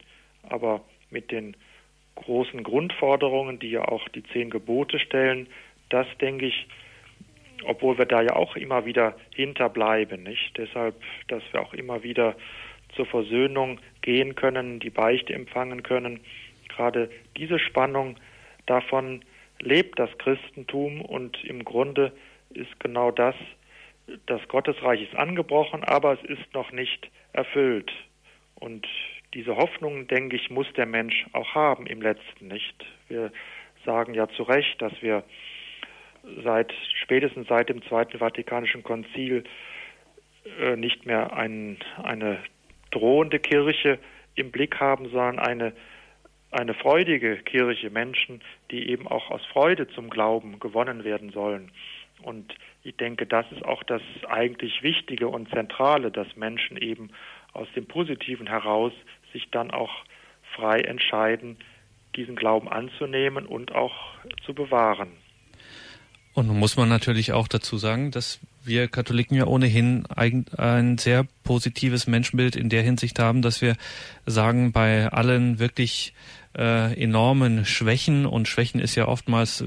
Aber mit den großen Grundforderungen, die ja auch die zehn Gebote stellen, das denke ich, obwohl wir da ja auch immer wieder hinterbleiben, nicht? Deshalb, dass wir auch immer wieder zur Versöhnung gehen können, die Beichte empfangen können. Gerade diese Spannung, davon lebt das Christentum und im Grunde ist genau das, das Gottesreich ist angebrochen, aber es ist noch nicht erfüllt. Und diese Hoffnung, denke ich, muss der Mensch auch haben im letzten, nicht? Wir sagen ja zu Recht, dass wir seit spätestens seit dem Zweiten Vatikanischen Konzil äh, nicht mehr ein, eine drohende Kirche im Blick haben, sondern eine eine freudige Kirche, Menschen, die eben auch aus Freude zum Glauben gewonnen werden sollen. Und ich denke, das ist auch das eigentlich Wichtige und Zentrale, dass Menschen eben aus dem Positiven heraus sich dann auch frei entscheiden, diesen Glauben anzunehmen und auch zu bewahren. Und nun muss man natürlich auch dazu sagen, dass wir Katholiken ja ohnehin ein sehr positives Menschenbild in der Hinsicht haben, dass wir sagen, bei allen wirklich äh, enormen Schwächen und Schwächen ist ja oftmals,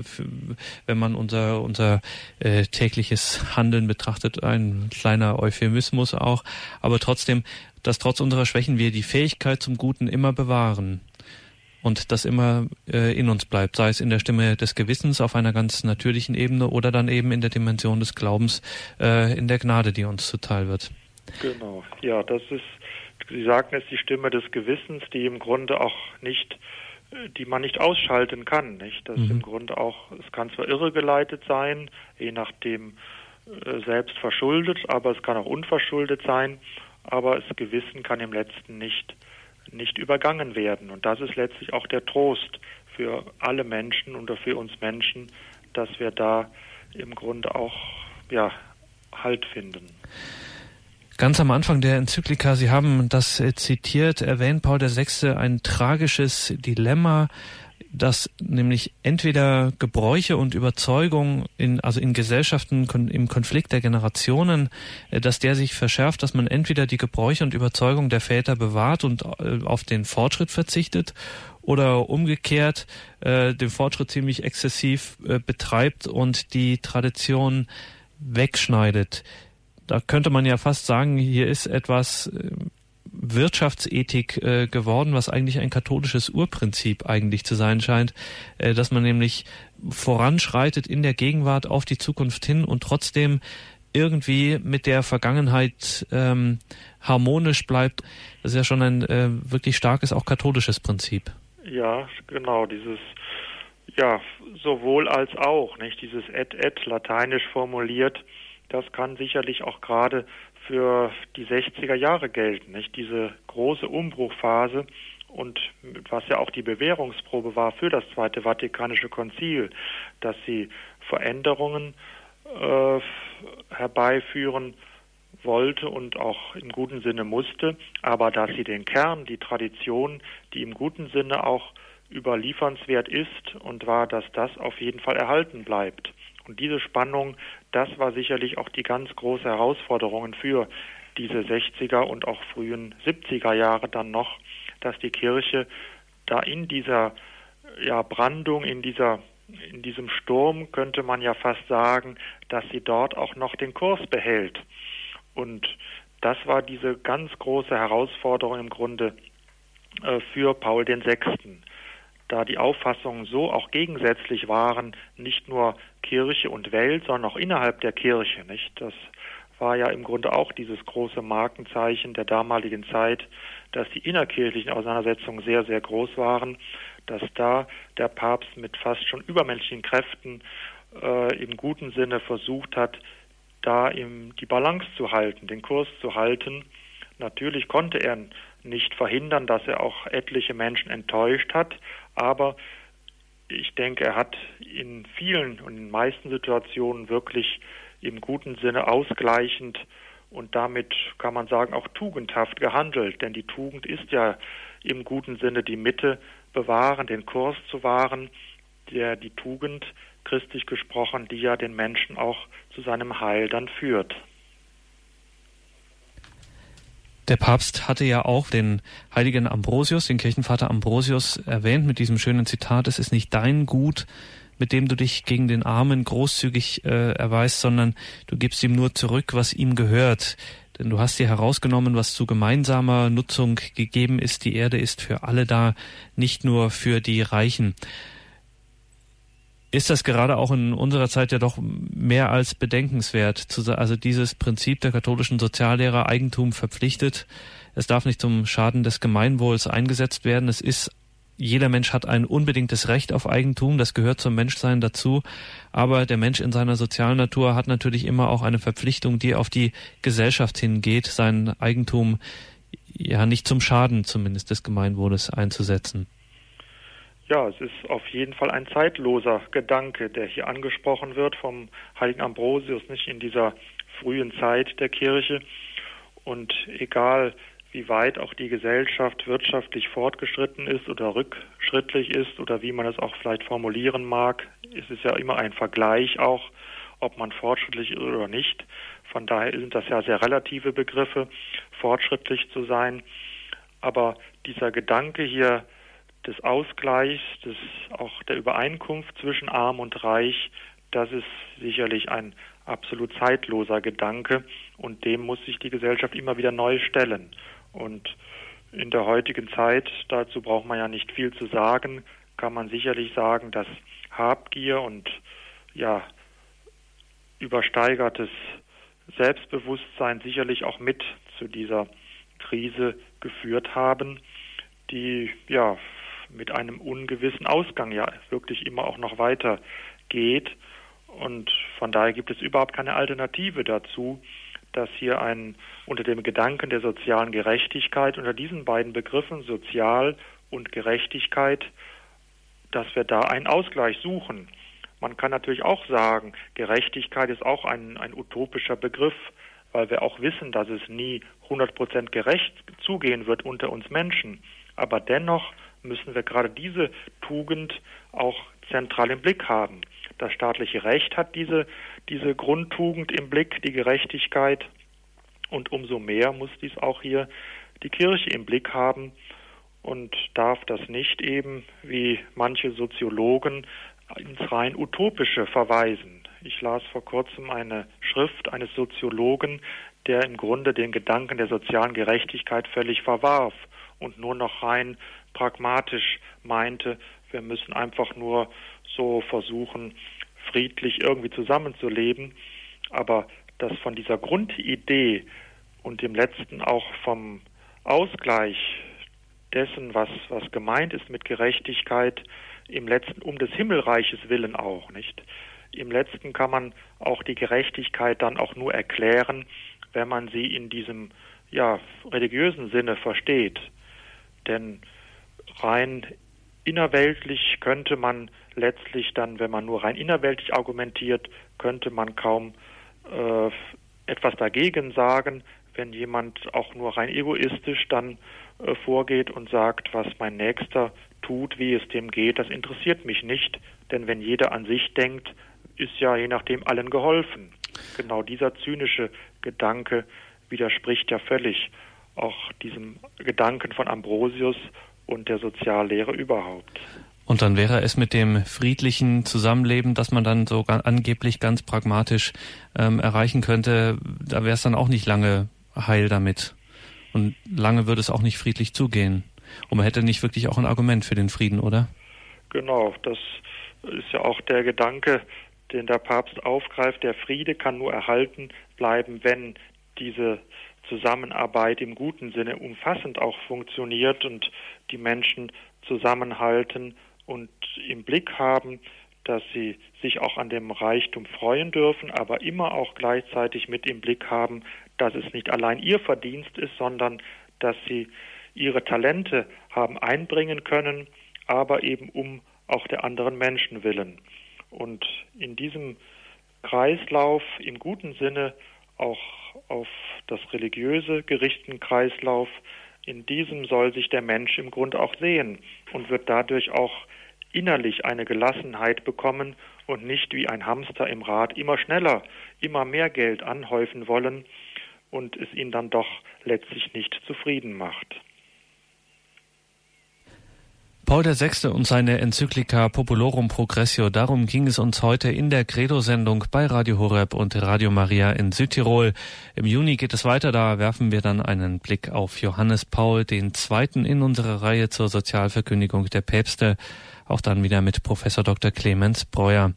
wenn man unser unser äh, tägliches Handeln betrachtet, ein kleiner Euphemismus auch, aber trotzdem, dass trotz unserer Schwächen wir die Fähigkeit zum Guten immer bewahren und das immer äh, in uns bleibt, sei es in der Stimme des Gewissens auf einer ganz natürlichen Ebene oder dann eben in der Dimension des Glaubens, äh, in der Gnade, die uns zuteil wird. Genau, ja, das ist, Sie sagten es, die Stimme des Gewissens, die im Grunde auch nicht die man nicht ausschalten kann, nicht? Das mhm. im Grunde auch, es kann zwar irregeleitet sein, je nachdem äh, selbst verschuldet, aber es kann auch unverschuldet sein, aber das Gewissen kann im letzten nicht nicht übergangen werden. Und das ist letztlich auch der Trost für alle Menschen und für uns Menschen, dass wir da im Grunde auch ja, Halt finden. Ganz am Anfang der Enzyklika, Sie haben das zitiert, erwähnt Paul VI. ein tragisches Dilemma, dass nämlich entweder Gebräuche und Überzeugung in, also in Gesellschaften im Konflikt der Generationen, äh, dass der sich verschärft, dass man entweder die Gebräuche und Überzeugung der Väter bewahrt und äh, auf den Fortschritt verzichtet oder umgekehrt äh, den Fortschritt ziemlich exzessiv äh, betreibt und die Tradition wegschneidet. Da könnte man ja fast sagen, hier ist etwas äh, Wirtschaftsethik äh, geworden, was eigentlich ein katholisches Urprinzip eigentlich zu sein scheint, äh, dass man nämlich voranschreitet in der Gegenwart auf die Zukunft hin und trotzdem irgendwie mit der Vergangenheit ähm, harmonisch bleibt. Das ist ja schon ein äh, wirklich starkes, auch katholisches Prinzip. Ja, genau, dieses ja, sowohl als auch, nicht dieses et et lateinisch formuliert, das kann sicherlich auch gerade für die 60er Jahre gelten, nicht? Diese große Umbruchphase und was ja auch die Bewährungsprobe war für das Zweite Vatikanische Konzil, dass sie Veränderungen äh, herbeiführen wollte und auch im guten Sinne musste, aber dass sie den Kern, die Tradition, die im guten Sinne auch überliefernswert ist und war, dass das auf jeden Fall erhalten bleibt. Und diese Spannung, das war sicherlich auch die ganz große Herausforderung für diese 60er und auch frühen 70er Jahre dann noch, dass die Kirche da in dieser ja, Brandung, in dieser in diesem Sturm könnte man ja fast sagen, dass sie dort auch noch den Kurs behält. Und das war diese ganz große Herausforderung im Grunde äh, für Paul VI da die Auffassungen so auch gegensätzlich waren, nicht nur Kirche und Welt, sondern auch innerhalb der Kirche, nicht? Das war ja im Grunde auch dieses große Markenzeichen der damaligen Zeit, dass die innerkirchlichen Auseinandersetzungen sehr, sehr groß waren, dass da der Papst mit fast schon übermenschlichen Kräften äh, im guten Sinne versucht hat, da im, die Balance zu halten, den Kurs zu halten. Natürlich konnte er nicht verhindern, dass er auch etliche Menschen enttäuscht hat, aber ich denke, er hat in vielen und in den meisten Situationen wirklich im guten Sinne ausgleichend und damit kann man sagen auch tugendhaft gehandelt, denn die Tugend ist ja im guten Sinne die Mitte bewahren, den Kurs zu wahren, der die Tugend christlich gesprochen, die ja den Menschen auch zu seinem Heil dann führt. Der Papst hatte ja auch den heiligen Ambrosius, den Kirchenvater Ambrosius erwähnt mit diesem schönen Zitat, es ist nicht dein Gut, mit dem du dich gegen den Armen großzügig äh, erweist, sondern du gibst ihm nur zurück, was ihm gehört. Denn du hast dir herausgenommen, was zu gemeinsamer Nutzung gegeben ist. Die Erde ist für alle da, nicht nur für die Reichen ist das gerade auch in unserer Zeit ja doch mehr als bedenkenswert. Also dieses Prinzip der katholischen Soziallehrer Eigentum verpflichtet. Es darf nicht zum Schaden des Gemeinwohls eingesetzt werden. Es ist jeder Mensch hat ein unbedingtes Recht auf Eigentum, das gehört zum Menschsein dazu, aber der Mensch in seiner sozialen Natur hat natürlich immer auch eine Verpflichtung, die auf die Gesellschaft hingeht, sein Eigentum ja nicht zum Schaden zumindest des Gemeinwohles einzusetzen. Ja, es ist auf jeden Fall ein zeitloser Gedanke, der hier angesprochen wird vom heiligen Ambrosius, nicht in dieser frühen Zeit der Kirche. Und egal, wie weit auch die Gesellschaft wirtschaftlich fortgeschritten ist oder rückschrittlich ist oder wie man es auch vielleicht formulieren mag, ist es ja immer ein Vergleich auch, ob man fortschrittlich ist oder nicht. Von daher sind das ja sehr relative Begriffe, fortschrittlich zu sein. Aber dieser Gedanke hier, des Ausgleichs, des, auch der Übereinkunft zwischen Arm und Reich, das ist sicherlich ein absolut zeitloser Gedanke und dem muss sich die Gesellschaft immer wieder neu stellen. Und in der heutigen Zeit, dazu braucht man ja nicht viel zu sagen, kann man sicherlich sagen, dass Habgier und ja übersteigertes Selbstbewusstsein sicherlich auch mit zu dieser Krise geführt haben, die ja mit einem ungewissen Ausgang ja wirklich immer auch noch weiter geht. Und von daher gibt es überhaupt keine Alternative dazu, dass hier ein unter dem Gedanken der sozialen Gerechtigkeit, unter diesen beiden Begriffen Sozial und Gerechtigkeit, dass wir da einen Ausgleich suchen. Man kann natürlich auch sagen, Gerechtigkeit ist auch ein, ein utopischer Begriff, weil wir auch wissen, dass es nie 100 Prozent gerecht zugehen wird unter uns Menschen. Aber dennoch müssen wir gerade diese Tugend auch zentral im Blick haben. Das staatliche Recht hat diese, diese Grundtugend im Blick, die Gerechtigkeit. Und umso mehr muss dies auch hier die Kirche im Blick haben und darf das nicht eben, wie manche Soziologen, ins rein utopische verweisen. Ich las vor kurzem eine Schrift eines Soziologen, der im Grunde den Gedanken der sozialen Gerechtigkeit völlig verwarf und nur noch rein pragmatisch meinte, wir müssen einfach nur so versuchen, friedlich irgendwie zusammenzuleben. Aber dass von dieser Grundidee und dem letzten auch vom Ausgleich dessen, was, was gemeint ist mit Gerechtigkeit, im letzten um des Himmelreiches willen auch, nicht? Im letzten kann man auch die Gerechtigkeit dann auch nur erklären, wenn man sie in diesem ja, religiösen Sinne versteht. Denn rein innerweltlich könnte man letztlich dann, wenn man nur rein innerweltlich argumentiert, könnte man kaum äh, etwas dagegen sagen, wenn jemand auch nur rein egoistisch dann äh, vorgeht und sagt, was mein Nächster tut, wie es dem geht, das interessiert mich nicht, denn wenn jeder an sich denkt, ist ja je nachdem allen geholfen. Genau dieser zynische Gedanke widerspricht ja völlig auch diesem Gedanken von Ambrosius und der Soziallehre überhaupt. Und dann wäre es mit dem friedlichen Zusammenleben, das man dann so angeblich ganz pragmatisch ähm, erreichen könnte, da wäre es dann auch nicht lange heil damit. Und lange würde es auch nicht friedlich zugehen. Und man hätte nicht wirklich auch ein Argument für den Frieden, oder? Genau, das ist ja auch der Gedanke, den der Papst aufgreift. Der Friede kann nur erhalten bleiben, wenn diese Zusammenarbeit im guten Sinne umfassend auch funktioniert und die Menschen zusammenhalten und im Blick haben, dass sie sich auch an dem Reichtum freuen dürfen, aber immer auch gleichzeitig mit im Blick haben, dass es nicht allein ihr Verdienst ist, sondern dass sie ihre Talente haben einbringen können, aber eben um auch der anderen Menschen willen. Und in diesem Kreislauf im guten Sinne auch auf das religiöse gerichteten Kreislauf, in diesem soll sich der Mensch im Grunde auch sehen und wird dadurch auch innerlich eine Gelassenheit bekommen und nicht wie ein Hamster im Rad immer schneller, immer mehr Geld anhäufen wollen und es ihn dann doch letztlich nicht zufrieden macht. Paul VI. und seine Enzyklika Populorum Progressio, darum ging es uns heute in der Credo-Sendung bei Radio Horeb und Radio Maria in Südtirol. Im Juni geht es weiter, da werfen wir dann einen Blick auf Johannes Paul II. in unserer Reihe zur Sozialverkündigung der Päpste, auch dann wieder mit Professor Dr. Clemens Breuer.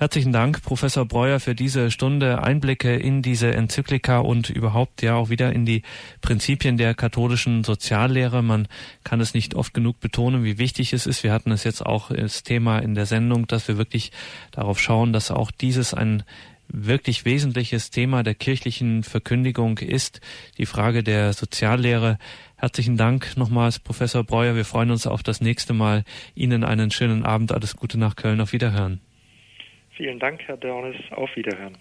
Herzlichen Dank, Professor Breuer, für diese Stunde Einblicke in diese Enzyklika und überhaupt ja auch wieder in die Prinzipien der katholischen Soziallehre. Man kann es nicht oft genug betonen, wie wichtig es ist. Wir hatten es jetzt auch als Thema in der Sendung, dass wir wirklich darauf schauen, dass auch dieses ein wirklich wesentliches Thema der kirchlichen Verkündigung ist die Frage der Soziallehre. Herzlichen Dank nochmals, Professor Breuer. Wir freuen uns auf das nächste Mal. Ihnen einen schönen Abend. Alles Gute nach Köln. Auf Wiederhören. Vielen Dank, Herr Dornis. Auf Wiederhören.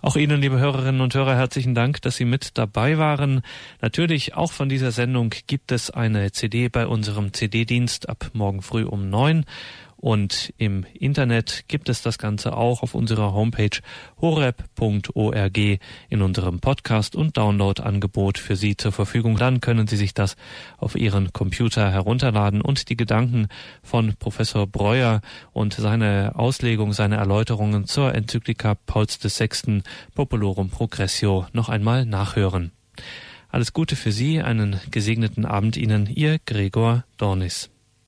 Auch Ihnen, liebe Hörerinnen und Hörer, herzlichen Dank, dass Sie mit dabei waren. Natürlich auch von dieser Sendung gibt es eine CD bei unserem CD-Dienst ab morgen früh um neun. Und im Internet gibt es das Ganze auch auf unserer Homepage horeb.org in unserem Podcast- und Download-Angebot für Sie zur Verfügung. Dann können Sie sich das auf Ihren Computer herunterladen und die Gedanken von Professor Breuer und seine Auslegung, seine Erläuterungen zur Enzyklika Pauls VI. Populorum Progressio noch einmal nachhören. Alles Gute für Sie, einen gesegneten Abend Ihnen, Ihr Gregor Dornis.